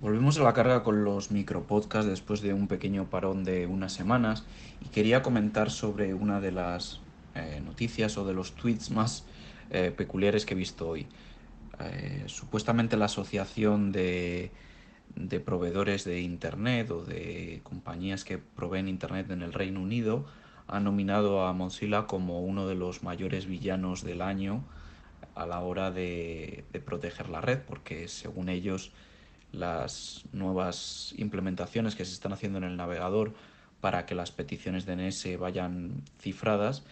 Volvemos a la carga con los micropodcasts después de un pequeño parón de unas semanas y quería comentar sobre una de las eh, noticias o de los tweets más eh, peculiares que he visto hoy. Eh, supuestamente la asociación de, proveedores de Internet o de compañías que proveen Internet en el Reino Unido ha nominado a Mozilla como uno de los mayores villanos del año a la hora de proteger la red, porque según ellos las nuevas implementaciones que se están haciendo en el navegador para que las peticiones DNS vayan cifradas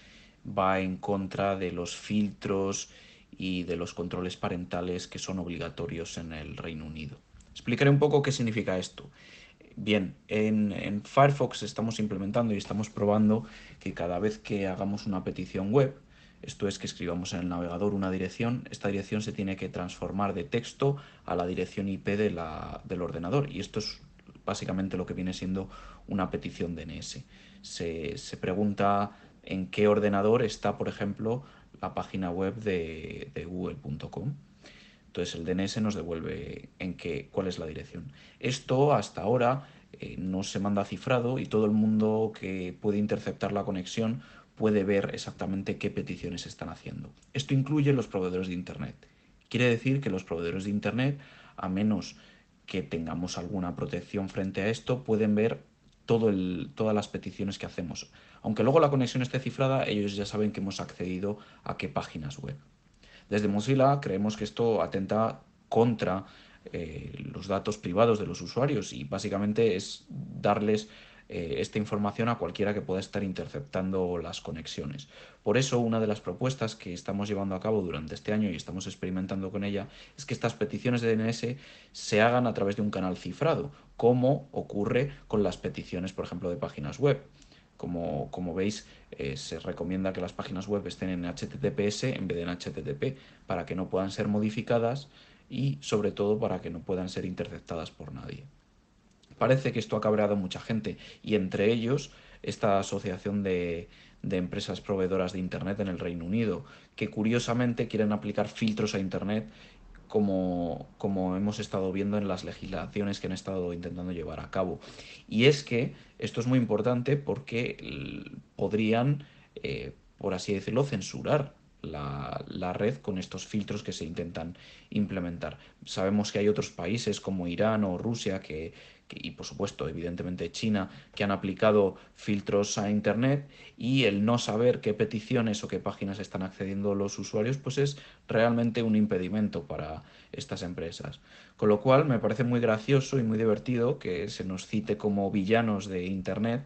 va en contra de los filtros y de los controles parentales que son obligatorios en el Reino Unido. Explicaré un poco qué significa esto. Bien, en, en, Firefox estamos implementando y estamos probando que cada vez que hagamos una petición web, esto es que escribamos en el navegador una dirección, esta dirección se tiene que transformar de texto a la dirección IP del ordenador y esto es básicamente lo que viene siendo una petición DNS. Se, pregunta en qué ordenador está, por ejemplo, la página web de, de google.com. Entonces el DNS nos devuelve en qué, cuál es la dirección. Esto hasta ahora eh, no se manda cifrado y todo el mundo que puede interceptar la conexión puede ver exactamente qué peticiones están haciendo. Esto incluye los proveedores de Internet. Quiere decir que los proveedores de Internet, a menos que tengamos alguna protección frente a esto, pueden ver todas las peticiones que hacemos. Aunque luego la conexión esté cifrada, ellos ya saben que hemos accedido a qué páginas web. Desde Mozilla creemos que esto atenta contra eh, los datos privados de los usuarios y básicamente es darles eh, esta información a cualquiera que pueda estar interceptando las conexiones. Por eso, una de las propuestas que estamos llevando a cabo durante este año y estamos experimentando con ella es que estas peticiones de DNS se hagan a través de un canal cifrado, como ocurre con las peticiones, por ejemplo, de páginas web. Como, como, veis, eh, se recomienda que las páginas web estén en HTTPS en vez de en HTTP para que no puedan ser modificadas y sobre todo para que no puedan ser interceptadas por nadie. Parece que esto ha cabreado mucha gente y entre ellos esta asociación de, de, empresas proveedoras de Internet en el Reino Unido, que curiosamente quieren aplicar filtros a Internet como, como hemos estado viendo en las legislaciones que han estado intentando llevar a cabo. Y es que esto es muy importante porque podrían, eh, por así decirlo, censurar la, red con estos filtros que se intentan implementar. Sabemos que hay otros países como Irán o Rusia que, y por supuesto evidentemente China que han aplicado filtros a Internet y el no saber qué peticiones o qué páginas están accediendo los usuarios pues es realmente un impedimento para estas empresas. Con lo cual me parece muy gracioso y muy divertido que se nos cite como villanos de Internet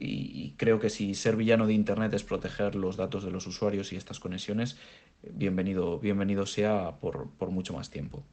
y creo que si ser villano de Internet es proteger los datos de los usuarios y estas conexiones, bienvenido, bienvenido sea por, por mucho más tiempo.